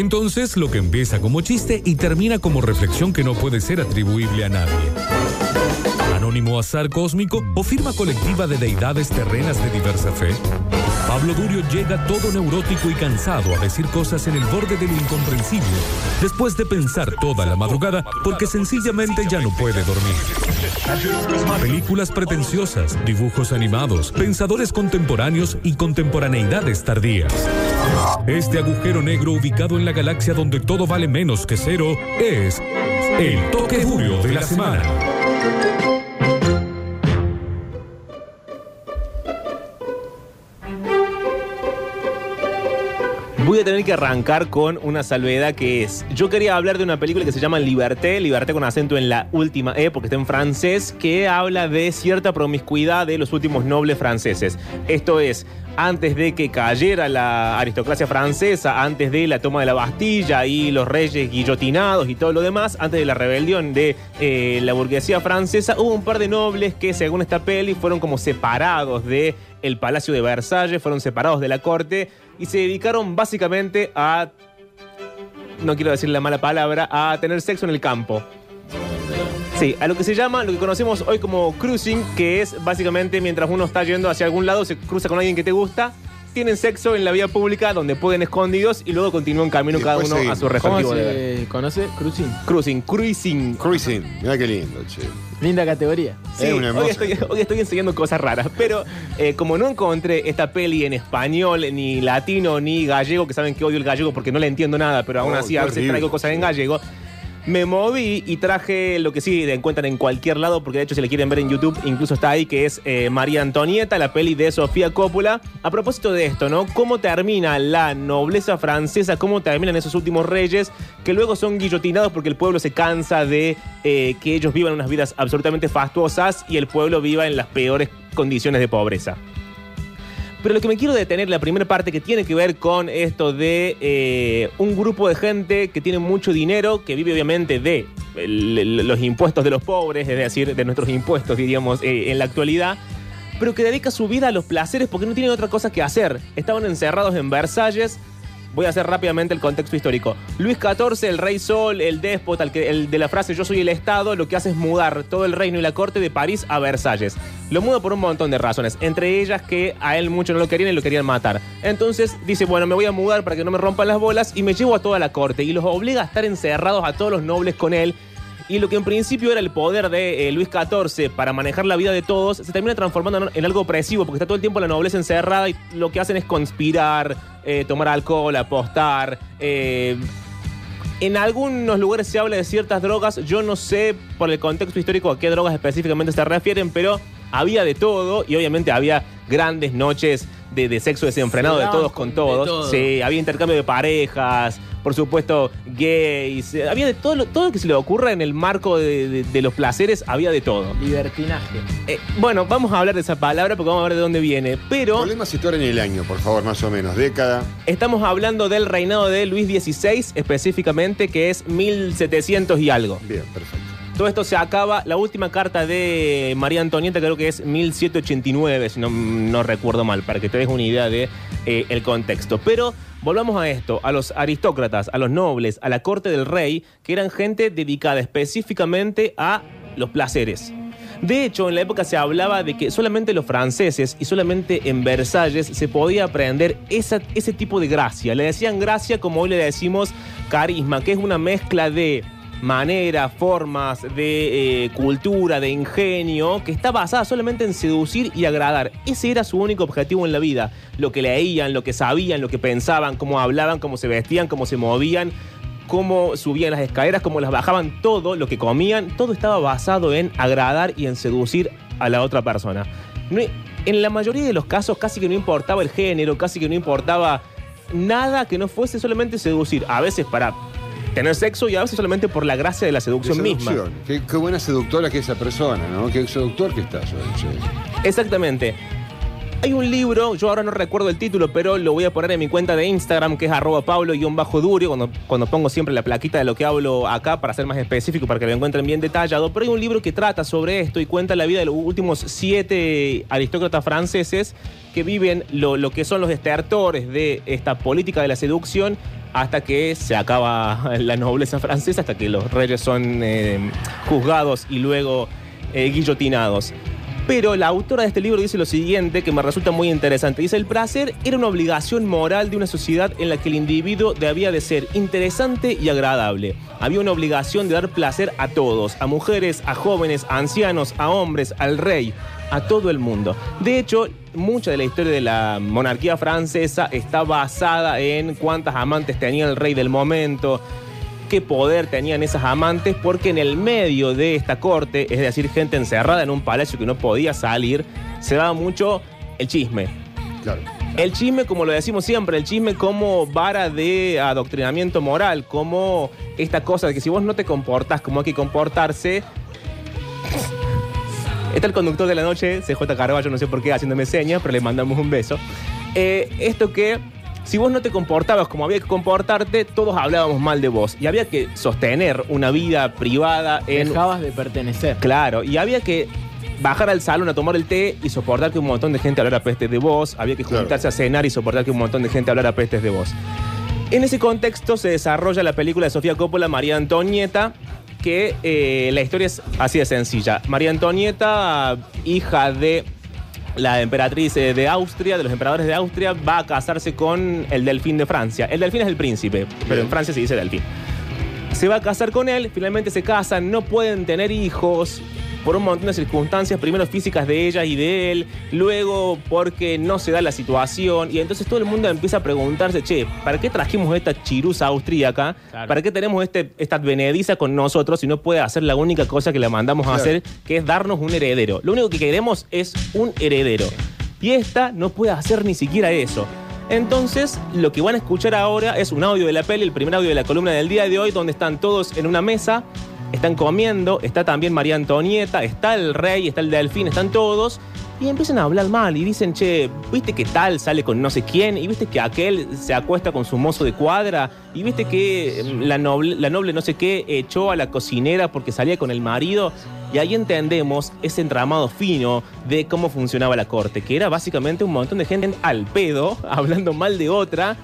Entonces lo que empieza como chiste y termina como reflexión que no puede ser atribuible a nadie. Anónimo azar cósmico o firma colectiva de deidades terrenas de diversa fe. Pablo Durio llega todo neurótico y cansado a decir cosas en el borde de lo incomprensible, después de pensar toda la madrugada porque sencillamente ya no puede dormir. Películas pretenciosas, dibujos animados, pensadores contemporáneos y contemporaneidades tardías. Este agujero negro ubicado en la galaxia donde todo vale menos que cero es el toque Durio de la semana. Voy a tener que arrancar con una salvedad que es. Yo quería hablar de una película que se llama Liberté, Liberté con acento en la última E, porque está en francés, que habla de cierta promiscuidad de los últimos nobles franceses. Esto es, antes de que cayera la aristocracia francesa, antes de la toma de la Bastilla y los reyes guillotinados y todo lo demás, antes de la rebelión de eh, la burguesía francesa, hubo un par de nobles que, según esta peli, fueron como separados de Palacio de Versalles, fueron separados de la corte y se dedicaron básicamente a, no quiero decir la mala palabra, a tener sexo en el campo. Sí, a lo que se llama, lo que conocemos hoy como cruising, que es básicamente mientras uno está yendo hacia algún lado, se cruza con alguien que te gusta, tienen sexo en la vía pública donde pueden escondidos y luego continúan camino cada uno a su ¿Cómo respectivo deber. se conoce? Cruising. Cruising, cruising. Cruising, mira qué lindo, che. Linda categoría. Sí, Es una hoy estoy, hoy estoy enseñando cosas raras, pero eh, como no encontré esta peli en español, ni latino, ni gallego, que saben que odio el gallego porque no le entiendo nada, pero aún Oh, así qué a veces horrible. traigo cosas en gallego, me moví y traje lo que sí encuentran en cualquier lado, porque de hecho si le quieren ver en YouTube, incluso está ahí, que es eh, María Antonieta, la peli de Sofía Coppola. A propósito de esto, ¿no? ¿Cómo termina la nobleza francesa? ¿Cómo terminan esos últimos reyes que luego son guillotinados porque el pueblo se cansa de eh, que ellos vivan unas vidas absolutamente fastuosas y el pueblo viva en las peores condiciones de pobreza? Pero lo que me quiero detener, la primera parte que tiene que ver con esto de eh, un grupo de gente que tiene mucho dinero, que vive obviamente de los impuestos de los pobres, es decir, de nuestros impuestos, diríamos, eh, en la actualidad, pero que dedica su vida a los placeres porque no tienen otra cosa que hacer. Estaban encerrados en Versalles. Voy a hacer rápidamente el contexto histórico. Luis XIV, el rey Sol, el déspota, el, de la frase yo soy el Estado, lo que hace es mudar todo el reino y la corte de París a Versalles. Lo muda por un montón de razones, entre ellas que a él mucho no lo querían y lo querían matar. Entonces dice, bueno, me voy a mudar para que no me rompan las bolas y me llevo a toda la corte y los obliga a estar encerrados a todos los nobles con él y lo que en principio era el poder de eh, Luis XIV para manejar la vida de todos, se termina transformando en algo opresivo, porque está todo el tiempo la nobleza encerrada y lo que hacen es conspirar, eh, tomar alcohol, apostar. eh, en algunos lugares se habla de ciertas drogas, yo no sé por el contexto histórico a qué drogas específicamente se refieren, pero había de todo y obviamente había grandes noches de, de sexo desenfrenado Se de todos con- con todos. todo. Sí, había intercambio de parejas, por supuesto, gays, eh, había de todo lo, todo lo que se le ocurra en el marco de, de- de los placeres, había de todo. Libertinaje. Eh, bueno, vamos a hablar de esa palabra porque vamos a ver de dónde viene, pero Problema situar en el año, por favor, más o menos. Década. estamos hablando del reinado de Luis XVI específicamente, que es 1700 y algo. Bien, perfecto. Todo esto se acaba, la última carta de María Antonieta creo que es 1789, si no, no recuerdo mal, para que te des una idea de eh, contexto. Pero volvamos a esto, a los aristócratas, a los nobles, a la corte del rey, que eran gente dedicada específicamente a los placeres. De hecho, en la época se hablaba de que solamente los franceses y solamente en Versalles se podía aprender esa- ese tipo de gracia. Le decían gracia como hoy le decimos carisma, que es una mezcla de manera, formas, de eh, cultura, de ingenio, que está basada solamente en seducir y agradar. Ese era su único objetivo en la vida. Lo que leían, lo que sabían, lo que pensaban, cómo hablaban, cómo se vestían, cómo se movían, cómo subían las escaleras, cómo las bajaban, todo lo que comían, todo estaba basado en agradar y en seducir a la otra persona. En la mayoría de los casos casi que no importaba el género, casi que no importaba nada que no fuese solamente seducir. A veces para tener sexo y a veces solamente por la gracia de la De seducción, misma. Qué, qué buena seductora que es esa persona, ¿no? Qué seductor que estás hoy, che. Exactamente. Hay un libro, yo ahora no recuerdo el título, pero lo voy a poner en mi cuenta de Instagram, que es arroba pablo-durio, cuando, cuando pongo siempre la plaquita de lo que hablo acá para ser más específico, para que lo encuentren bien detallado. Pero hay un libro que trata sobre esto y cuenta la vida de los últimos siete aristócratas franceses que viven lo, lo que son los estertores de esta política de la seducción hasta que se acaba la nobleza francesa, hasta que los reyes son eh, juzgados y luego eh, guillotinados. Pero la autora de este libro dice lo siguiente, que me resulta muy interesante. Dice, el placer era una obligación moral de una sociedad en la que el individuo debía de ser interesante y agradable. Había una obligación de dar placer a todos, a mujeres, a jóvenes, a ancianos, a hombres, al rey, a todo el mundo. De hecho, mucha de la historia de la monarquía francesa está basada en cuántas amantes tenía el rey del momento, qué poder tenían esas amantes, porque en el medio de esta corte, es decir, gente encerrada en un palacio que no podía salir, se daba mucho el chisme. Claro. El chisme, como lo decimos siempre, el chisme como vara de adoctrinamiento moral, como esta cosa de que si vos no te comportás como hay que comportarse. Está el conductor de la noche, CJ Carballo, no sé por qué, haciéndome señas, pero le mandamos un beso. Eh, esto que si vos no te comportabas como había que comportarte, todos hablábamos mal de vos. Y había que sostener una vida privada en. Dejabas de pertenecer. Claro, y había que bajar al salón a tomar el té y soportar que un montón de gente hablara pestes de vos. Había que Claro. juntarse a cenar y soportar que un montón de gente hablara pestes de vos. En ese contexto se desarrolla la película de Sofía Coppola, María Antonieta, que eh, la historia es así de sencilla. María Antonieta, hija de la emperatriz eh, de Austria, de los emperadores de Austria, va a casarse con el delfín de Francia. El delfín es el príncipe, pero en. Francia se dice delfín. Se va a casar con él, finalmente se casan, no pueden tener hijos por un montón de circunstancias, primero físicas de ella y de él, luego porque no se da la situación, y entonces todo el mundo empieza a preguntarse, che, ¿para qué trajimos esta chirusa austríaca? Claro. ¿Para qué tenemos este, esta advenediza con nosotros si no puede hacer la única cosa que la mandamos a Claro. hacer, que es darnos un heredero? Lo único que queremos es un heredero. Y esta no puede hacer ni siquiera eso. Entonces, lo que van a escuchar ahora es un audio de la peli, el primer audio de la columna del día de hoy, donde están todos en una mesa, están comiendo, está también María Antonieta, está el rey, está el delfín, están todos, y empiezan a hablar mal y dicen, che, ¿viste que tal sale con no sé quién? ¿Y viste que aquel se acuesta con su mozo de cuadra? ¿Y viste que mm, la noble, la noble no sé qué echó a la cocinera porque salía con el marido? Y ahí entendemos ese entramado fino de cómo funcionaba la corte, que era básicamente un montón de gente al pedo, hablando mal de otra,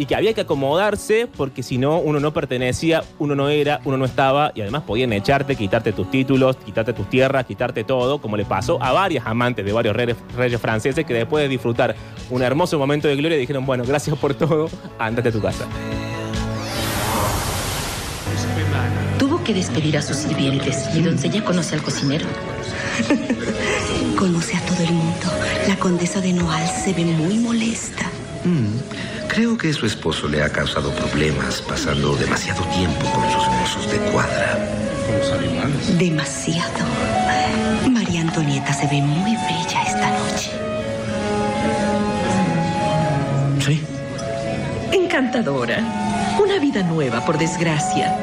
y que había que acomodarse porque si no, uno no pertenecía, uno no era, uno no estaba, y además podían echarte, quitarte tus títulos, quitarte tus tierras, quitarte todo, como le pasó a varias amantes de varios reyes, reyes franceses que después de disfrutar un hermoso momento de gloria dijeron, bueno, gracias por todo, ándate a tu casa. Tuvo que despedir a sus sirvientes. ¿Mi doncella conoce al cocinero? Conoce a todo el mundo. La condesa de Noal se ve muy molesta. Mm, creo que su esposo le ha causado problemas pasando demasiado tiempo con sus mozos de cuadra. Demasiado. María Antonieta se ve muy bella esta noche. Sí. Encantadora. Una vida nueva, por desgracia.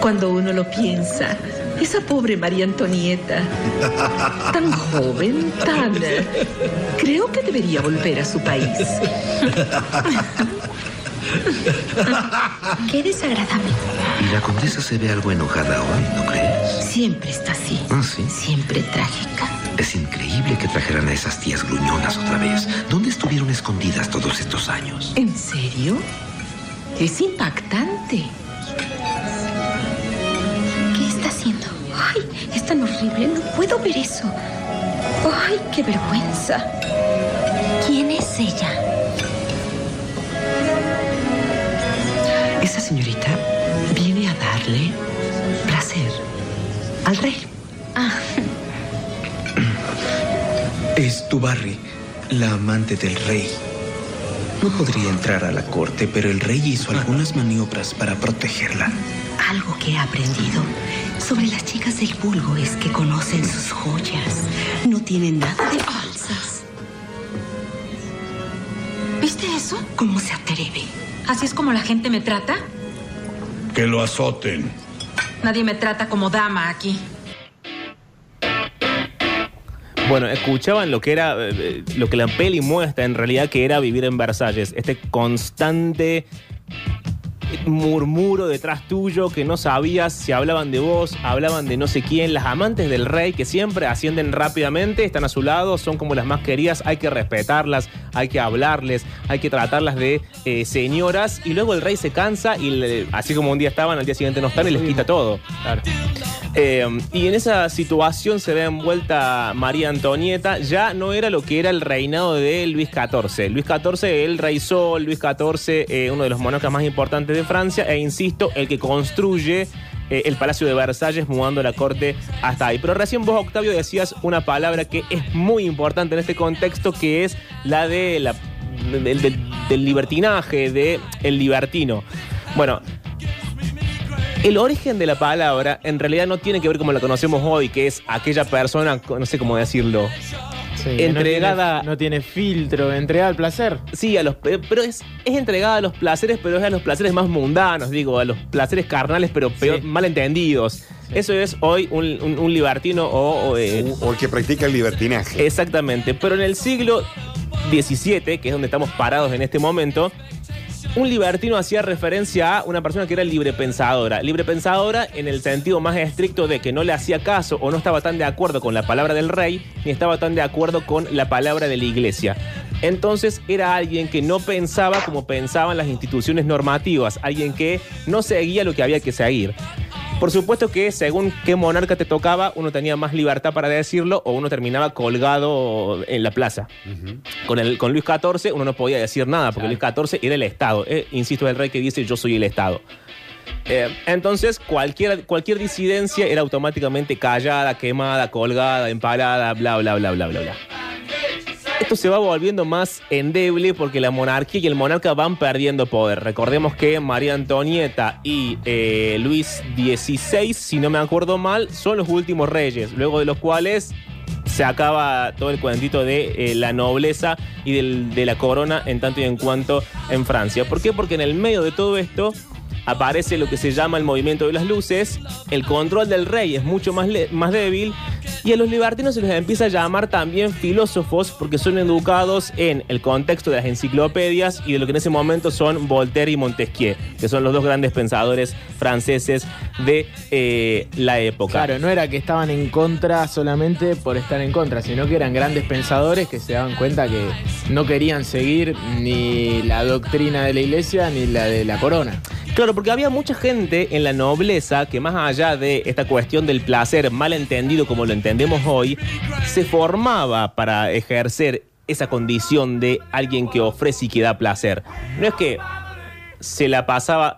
Cuando uno lo piensa, esa pobre María Antonieta, tan joven, tan... Creo que debería volver a su país. Qué desagradable. Y la condesa se ve algo enojada hoy, ¿no crees? Siempre está así. Ah, sí. Siempre trágica. Es increíble que trajeran a esas tías gruñonas otra vez. ¿Dónde estuvieron escondidas todos estos años? ¿En serio? Es impactante. Ay, es tan horrible. No puedo ver eso. ¡Ay, qué vergüenza! ¿Quién es ella? Esa señorita viene a darle placer al rey. Es Tubarri, la amante del rey. No podría entrar a la corte, pero el rey hizo algunas maniobras para protegerla. Algo que he aprendido sobre las chicas del vulgo es que conocen sus joyas. No tienen nada de falsas. ¿Viste eso? ¿Cómo se atreve? ¿Así es como la gente me trata? Que lo azoten. Nadie me trata como dama aquí. Bueno, escuchaban lo que era, eh, lo que la peli muestra en realidad que era vivir en Versalles. Este constante murmuro detrás tuyo que no sabías si hablaban de vos, hablaban de no sé quién. Las amantes del rey que siempre ascienden rápidamente, están a su lado, son como las más queridas, hay que respetarlas, hay que hablarles, hay que tratarlas de eh, señoras. Y luego el rey se cansa y le- así como un día estaban, al día siguiente no están y les quita todo. Eh, y en esa situación se ve envuelta María Antonieta. Ya no era lo que era el reinado de Luis XIV. Luis XIV, el rey sol, Luis XIV, eh, uno de los monarcas más importantes de Francia, e insisto, el que construye eh, el Palacio de Versalles, mudando la corte hasta ahí. Pero recién vos, Octavio, decías una palabra que es muy importante en este contexto, que es la de del, del- del libertinaje, de el libertino. Bueno, el origen de la palabra en realidad no tiene que ver como la conocemos hoy, que es aquella persona, no sé cómo decirlo, Sí, entregada. No tiene, no tiene filtro, entregada al placer. Sí, a los, pe- pero es, es entregada a los placeres, pero es a los placeres más mundanos, digo, a los placeres carnales, pero peor, Sí. malentendidos. Eso es hoy un, un- un libertino o, o, eh, O el que practica el libertinaje. Exactamente, pero en el siglo XVII, que es donde estamos parados en este momento, un libertino hacía referencia a una persona que era librepensadora. Librepensadora en el sentido más estricto de que no le hacía caso o no estaba tan de acuerdo con la palabra del rey, ni estaba tan de acuerdo con la palabra de la iglesia. Entonces era alguien que no pensaba como pensaban las instituciones normativas, alguien que no seguía lo que había que seguir. Por supuesto que según qué monarca te tocaba, uno tenía más libertad para decirlo o uno terminaba colgado en la plaza. Con, el, con Luis XIV uno no podía decir nada, porque Luis XIV era el Estado. Eh, insisto, el rey que dice yo soy el Estado. Eh, entonces, cualquier, cualquier disidencia era automáticamente callada, quemada, colgada, empalada, bla, bla, bla, bla, bla, bla. Esto se va volviendo más endeble porque la monarquía y el monarca van perdiendo poder. Recordemos que María Antonieta y eh, Luis XVI, si no me acuerdo mal, son los últimos reyes, luego de los cuales se acaba todo el cuentito de eh, la nobleza y de la corona en tanto y en cuanto en Francia. ¿Por qué? Porque en el medio de todo esto aparece lo que se llama el movimiento de las luces, el control del rey es mucho más, más débil y a los libertinos se les empieza a llamar también filósofos porque son educados en el contexto de las enciclopedias y de lo que en ese momento son Voltaire y Montesquieu, que son los dos grandes pensadores franceses de eh, la época. Claro, no era que estaban en contra solamente por estar en contra, sino que eran grandes pensadores que se daban cuenta que no querían seguir ni la doctrina de la iglesia ni la de la corona. Claro, porque había mucha gente en la nobleza que más allá de esta cuestión del placer mal entendido como lo entendemos hoy, se formaba para ejercer esa condición de alguien que ofrece y que da placer. No es que se la pasaba...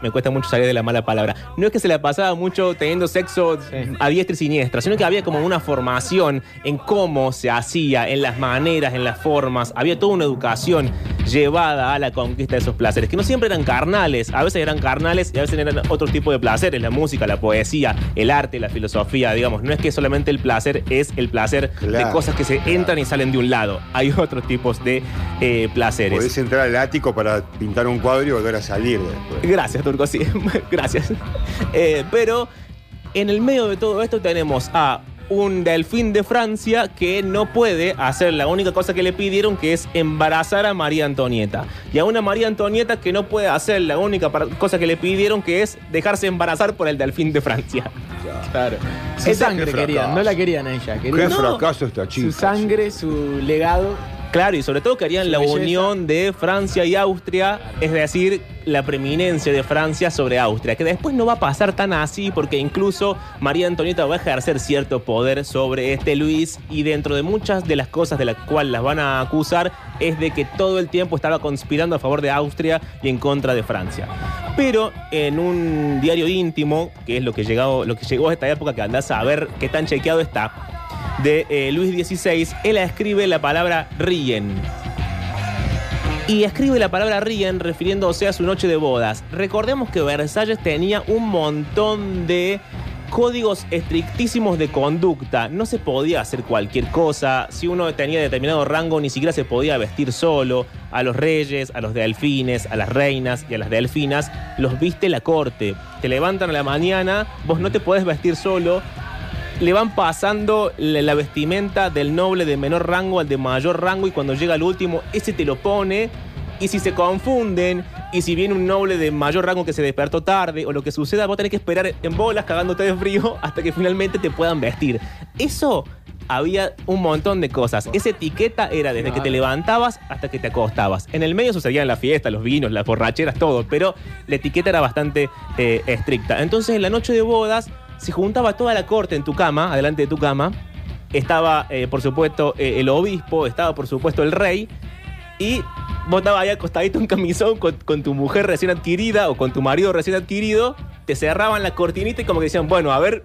Me cuesta mucho salir de la mala palabra. No es que se la pasaba mucho teniendo sexo a diestra y siniestra, sino que había como una formación en cómo se hacía, en las maneras, en las formas. Había toda una educación llevada a la conquista de esos placeres, que no siempre eran carnales, a veces eran carnales y a veces eran otro tipo de placeres, la música, la poesía, el arte, la filosofía, digamos. No es que solamente el placer es el placer de cosas que se entran y salen de un lado. Hay otros tipos de eh, placeres. Podés entrar al ático para pintar un cuadro y volver a salir después. Gracias, Turco, sí. Gracias. Eh, pero en el medio de todo esto tenemos a un delfín de Francia que no puede hacer la única cosa que le pidieron, que es embarazar a María Antonieta. Y a una María Antonieta que no puede hacer la única cosa que le pidieron, que es dejarse embarazar por el delfín de Francia. Claro. Su sangre querían, no la querían a ella. Qué fracaso esta chica. su sangre, su legado. Claro, y sobre todo querían Su la belleza. unión de Francia y Austria, es decir, la preeminencia de Francia sobre Austria, que después no va a pasar tan así porque incluso María Antonieta va a ejercer cierto poder sobre este Luis y dentro de muchas de las cosas de las cuales las van a acusar es de que todo el tiempo estaba conspirando a favor de Austria y en contra de Francia. Pero en un diario íntimo, que es lo que, llegado, lo que llegó a esta época, que andás a ver qué tan chequeado está, de eh, Luis XVI, él escribe la palabra ríen. Y escribe la palabra ríen refiriéndose a su noche de bodas. Recordemos que Versalles tenía un montón de códigos estrictísimos de conducta. No se podía hacer cualquier cosa. Si uno tenía determinado rango, ni siquiera se podía vestir solo. A los reyes, a los delfines, a las reinas y a las delfinas, los viste la corte. Te levantan a la mañana, vos no te podés vestir solo le van pasando la, vestimenta del noble de menor rango al de mayor rango y cuando llega al último, ese te lo pone. Y si se confunden, y si viene un noble de mayor rango que se despertó tarde o lo que suceda, vos tenés que esperar en bolas cagándote de frío hasta que finalmente te puedan vestir. Eso había un montón de cosas. Esa etiqueta era desde que te levantabas hasta que te acostabas. En el medio sucedían las fiestas, los vinos, las borracheras, todo, pero la etiqueta era bastante eh, estricta. Entonces en la noche de bodas se juntaba toda la corte en tu cama, adelante de tu cama. Estaba, eh, por supuesto, eh, el obispo, estaba, por supuesto, el rey. Y vos estabas ahí acostadito en camisón con, con tu mujer recién adquirida o con tu marido recién adquirido. Te cerraban la cortinita y como que decían, bueno, a ver,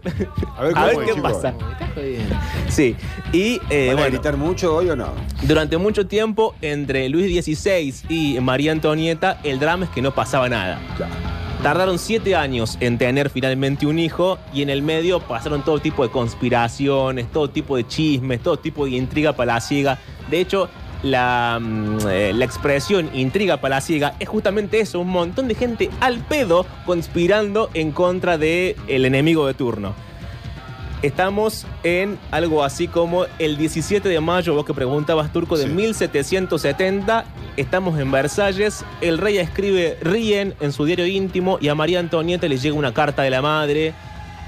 A ver, a qué pasa. Me estás jodiendo. Sí. Y eh, ¿Van a bueno, gritar mucho hoy o no? durante mucho tiempo, entre Luis XVI y María Antonieta, el drama es que no pasaba nada. Tardaron siete años en tener finalmente un hijo y en el medio pasaron todo tipo de conspiraciones, todo tipo de chismes, todo tipo de intriga palaciega. De hecho, la, mm, eh, la expresión intriga palaciega es justamente eso, un montón de gente al pedo conspirando en contra del el enemigo de turno. Estamos en algo así como el 17 de mayo, vos que preguntabas, Turco, de Sí. 1770. Estamos en Versalles. El rey escribe Ríen en su diario íntimo y a María Antonieta le llega una carta de la madre.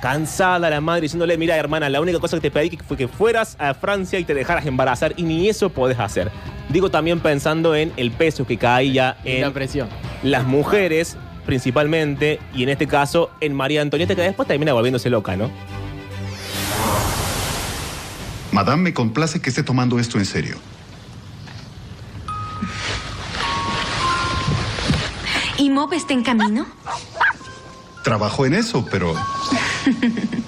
Cansada la madre diciéndole, mira hermana, la única cosa que te pedí fue que fueras a Francia y te dejaras embarazar y ni eso podés hacer. Digo también pensando en el peso que caía Y la en presión. las mujeres principalmente y en este caso en María Antonieta que después termina volviéndose loca, ¿no? Madame, me complace que esté tomando esto en serio. ¿Y Mob está en camino? Trabajo en eso, pero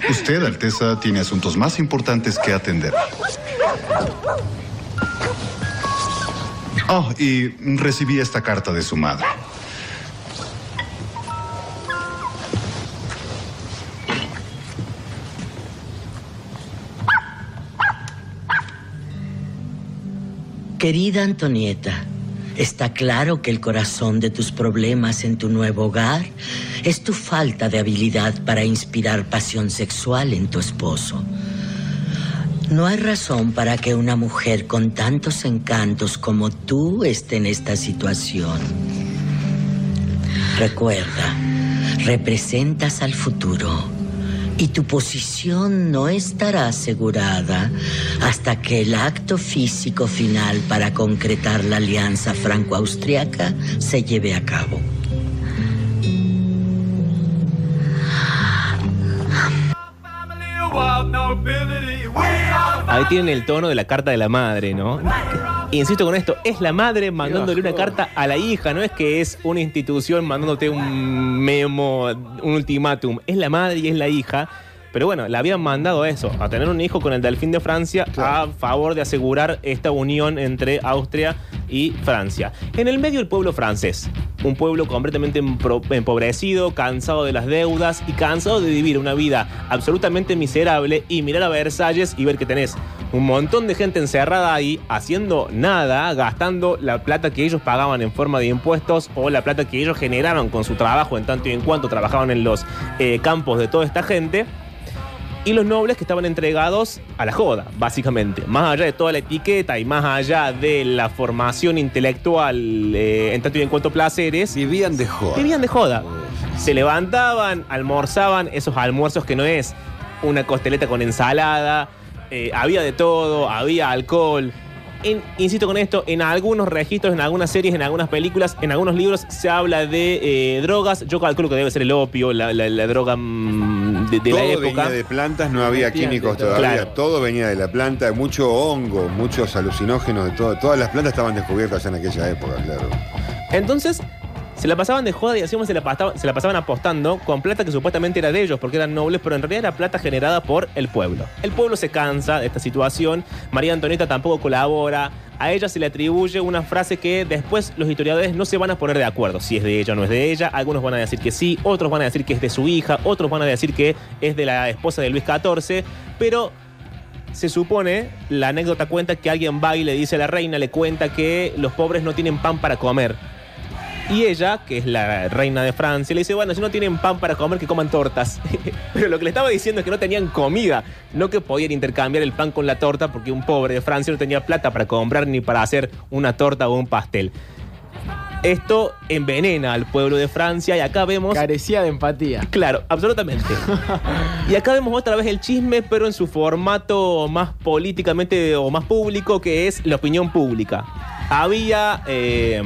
usted, Alteza, tiene asuntos más importantes que atender. Oh, y recibí esta carta de su madre. Querida Antonieta, está claro que el corazón de tus problemas en tu nuevo hogar es tu falta de habilidad para inspirar pasión sexual en tu esposo. No hay razón para que una mujer con tantos encantos como tú esté en esta situación. Recuerda, representas al futuro y tu posición no estará asegurada hasta que el acto físico final para concretar la alianza franco-austriaca se lleve a cabo. Ahí tienen el tono de la carta de la madre, ¿no? Insisto con esto, es la madre mandándole una carta a la hija, no es que es una institución mandándote un memo, un ultimátum, es la madre y es la hija. Pero bueno, le habían mandado eso, a tener un hijo con el Delfín de Francia a favor de asegurar esta unión entre Austria y Francia. En el medio el pueblo francés, un pueblo completamente empobrecido, cansado de las deudas y cansado de vivir una vida absolutamente miserable y mirar a Versalles y ver que tenés un montón de gente encerrada ahí haciendo nada, gastando la plata que ellos pagaban en forma de impuestos o la plata que ellos generaron con su trabajo en tanto y en cuanto trabajaban en los eh, campos de toda esta gente y los nobles que estaban entregados a la joda, básicamente. Más allá de toda la etiqueta y más allá de la formación intelectual eh, en tanto y en cuanto placeres, Vivían de joda. vivían de joda. Se levantaban, almorzaban esos almuerzos que no es una costeleta con ensalada, eh, había de todo, había alcohol. En- insisto con esto, en algunos registros, en algunas series, en algunas películas, en algunos libros se habla de eh, drogas. Yo calculo que debe ser el opio, la, la- la droga mm, de, de la Todo época. venía de plantas, no había químicos todo. todavía. Claro. Todo venía de la planta, mucho hongo, muchos alucinógenos, de todo. Todas las plantas estaban descubiertas en aquella época, claro. Entonces, se la pasaban de joda y como se la, pasaban, se la pasaban apostando con plata que supuestamente era de ellos porque eran nobles, pero en realidad era plata generada por el pueblo. El pueblo se cansa de esta situación, María Antonieta tampoco colabora, a ella se le atribuye una frase que después los historiadores no se van a poner de acuerdo si es de ella o no es de ella, algunos van a decir que sí, otros van a decir que es de su hija, otros van a decir que es de la esposa de Luis XIV, pero se supone, la anécdota cuenta que alguien va y le dice a la reina, le cuenta que los pobres no tienen pan para comer. Y ella, que es la reina de Francia, le dice, bueno, si no tienen pan para comer, que coman tortas. Pero lo que le estaba diciendo es que no tenían comida, no que podían intercambiar el pan con la torta, porque un pobre de Francia no tenía plata para comprar ni para hacer una torta o un pastel. Esto envenena al pueblo de Francia y acá vemos... Carecía de empatía. Claro, absolutamente. y acá vemos otra vez el chisme, pero en su formato más políticamente o más público, que es la opinión pública. Había... eh,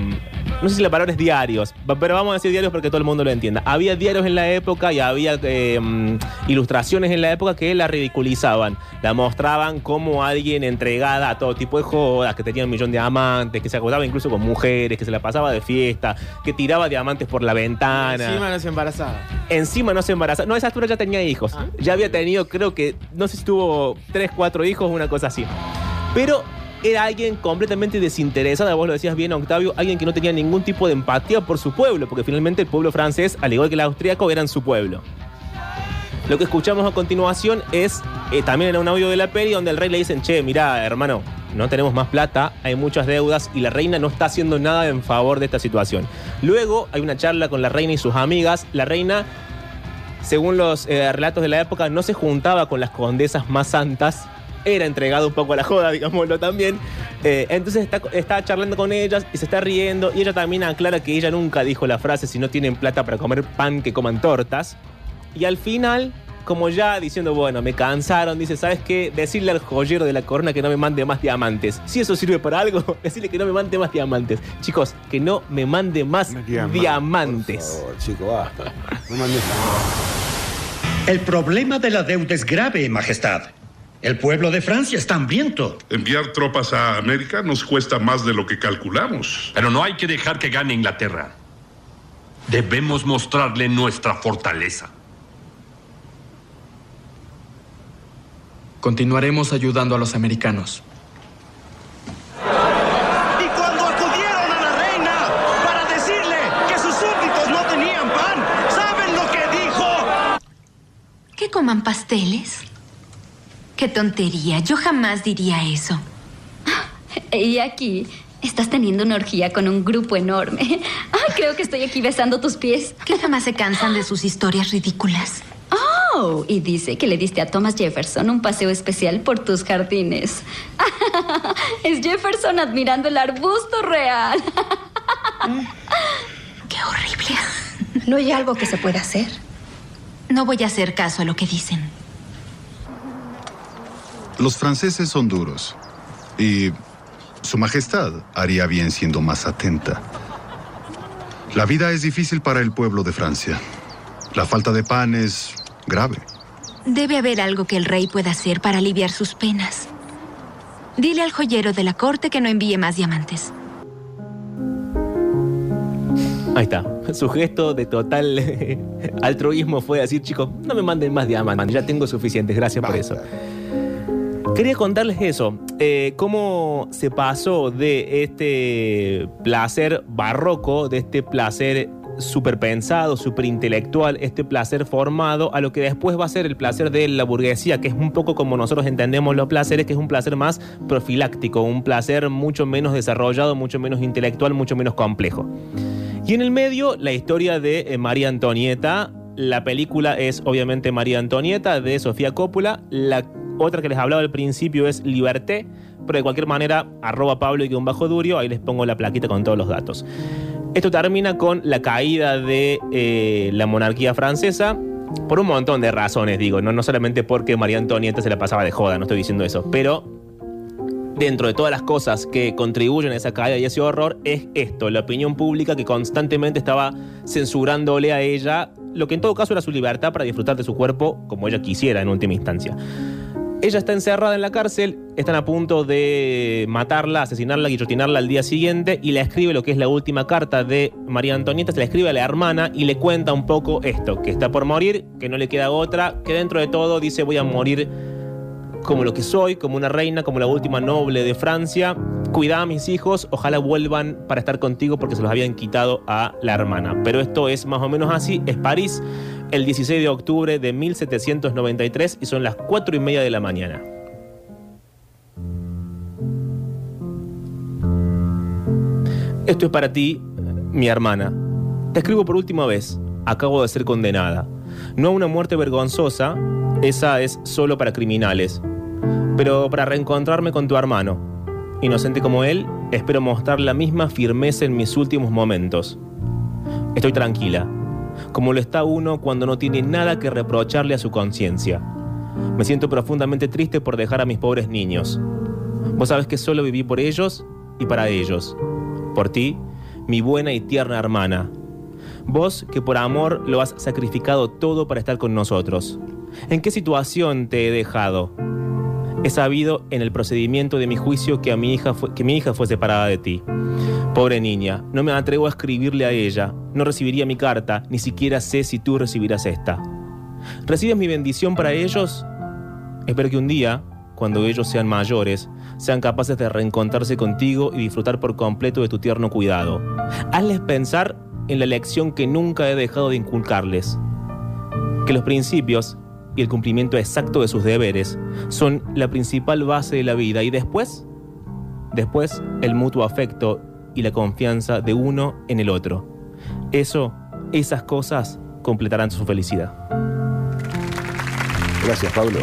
no sé si la palabra es diarios, pero vamos a decir diarios porque todo el mundo lo entienda. Había diarios en la época y había eh, mm, ilustraciones en la época que la ridiculizaban. La mostraban como alguien entregada a todo tipo de jodas, que tenía un millón de amantes, que se acostaba incluso con mujeres, que se la pasaba de fiesta, que tiraba diamantes por la ventana. Encima no se embarazaba. Encima no se embarazaba. No, esa altura ya tenía hijos. Ah. Ya había tenido, creo que, no sé si tuvo tres, cuatro hijos, una cosa así. Pero era alguien completamente desinteresado, vos lo decías bien, Octavio, alguien que no tenía ningún tipo de empatía por su pueblo, porque finalmente el pueblo francés, al igual que el austríaco, eran su pueblo. Lo que escuchamos a continuación es eh, también en un audio de la peli donde el rey le dicen, che, mirá, hermano, no tenemos más plata, hay muchas deudas y la reina no está haciendo nada en favor de esta situación. Luego hay una charla con la reina y sus amigas. La reina, según los eh, relatos de la época, no se juntaba con las condesas más santas. Era entregado un poco a la joda, digámoslo también. Eh, entonces está, está charlando con ellas y se está riendo. Y ella también aclara que ella nunca dijo la frase: si no tienen plata para comer pan, que coman tortas. Y al final, como ya diciendo, bueno, me cansaron, dice, ¿sabes qué? Decirle al joyero de la corona que no me mande más diamantes. Si eso sirve para algo, decirle que no me mande más diamantes. Chicos, que no me mande más diamantes. Por favor, chico, basta. No mandes El problema de la deuda es grave, Majestad. El pueblo de Francia está hambriento. Enviar tropas a América nos cuesta más de lo que calculamos. Pero no hay que dejar que gane Inglaterra. Debemos mostrarle nuestra fortaleza. Continuaremos ayudando a los americanos. Y cuando acudieron a la reina para decirle que sus súbditos no tenían pan, ¿saben lo que dijo? ¿Que coman pasteles? Qué tontería, yo jamás diría eso. Y aquí estás teniendo una orgía con un grupo enorme. Ay, creo que estoy aquí besando tus pies. Que jamás se cansan de sus historias ridículas. Oh, y dice que le diste a Thomas Jefferson un paseo especial por tus jardines. es Jefferson admirando el arbusto real. Qué horrible. ¿No hay algo que se pueda hacer? No voy a hacer caso a lo que dicen. Los franceses son duros. Y Su Majestad haría bien siendo más atenta. La vida es difícil para el pueblo de Francia. La falta de pan es grave. Debe haber algo que el rey pueda hacer para aliviar sus penas. Dile al joyero de la corte que no envíe más diamantes. Ahí está. Su gesto de total altruismo fue decir, chicos, no me manden más diamantes, ya tengo suficientes, gracias por eso. Quería contarles eso, eh, cómo se pasó de este placer barroco, de este placer súper pensado, súper intelectual, este placer formado, a lo que después va a ser el placer de la burguesía, que es un poco como nosotros entendemos los placeres, que es un placer más profiláctico, un placer mucho menos desarrollado, mucho menos intelectual, mucho menos complejo. Y en el medio, la historia de eh, María Antonieta. La película es obviamente María Antonieta de Sofía Coppola. La otra que les hablaba al principio es Liberté, pero de cualquier manera, arroba Pablo y un bajo Durio, ahí les pongo la plaquita con todos los datos. Esto termina con la caída de eh, la monarquía francesa. Por un montón de razones, digo, no, no solamente porque María Antonieta se la pasaba de joda, no estoy diciendo eso, pero dentro de todas las cosas que contribuyen a esa caída y ese horror es esto, la opinión pública que constantemente estaba censurándole a ella lo que en todo caso era su libertad para disfrutar de su cuerpo como ella quisiera en última instancia. Ella está encerrada en la cárcel, están a punto de matarla, asesinarla, guillotinarla al día siguiente y le escribe lo que es la última carta de María Antonieta, se la escribe a la hermana y le cuenta un poco esto, que está por morir, que no le queda otra, que dentro de todo dice voy a morir como lo que soy, como una reina, como la última noble de Francia. Cuida a mis hijos, ojalá vuelvan para estar contigo porque se los habían quitado a la hermana. Pero esto es más o menos así, es París, el 16 de octubre de 1793 y son las 4 y media de la mañana. Esto es para ti, Mi hermana, te escribo por última vez. Acabo de ser condenada. No a una muerte vergonzosa, esa es solo para criminales, pero para reencontrarme con tu hermano. Inocente como él, espero mostrar la misma firmeza en mis últimos momentos. Estoy tranquila, como lo está uno cuando no tiene nada que reprocharle a su conciencia. Me siento profundamente triste por dejar a mis pobres niños. Vos sabés que solo viví por ellos y para ellos. Por ti, mi buena y tierna hermana. Vos que por amor lo has sacrificado todo para estar con nosotros. ¿En qué situación te he dejado? He sabido en el procedimiento de mi juicio que, a mi hija que mi hija fue separada de ti. Pobre niña, no me atrevo a escribirle a ella, no recibiría mi carta, ni siquiera sé si tú recibirás esta. ¿Recibes mi bendición para ellos? Espero que un día, cuando ellos sean mayores, sean capaces de reencontrarse contigo y disfrutar por completo de tu tierno cuidado. Hazles pensar en la lección que nunca he dejado de inculcarles. Que los principios y el cumplimiento exacto de sus deberes son la principal base de la vida y después, después el mutuo afecto y la confianza de uno en el otro. Eso, esas cosas completarán su felicidad. Gracias, Pablo.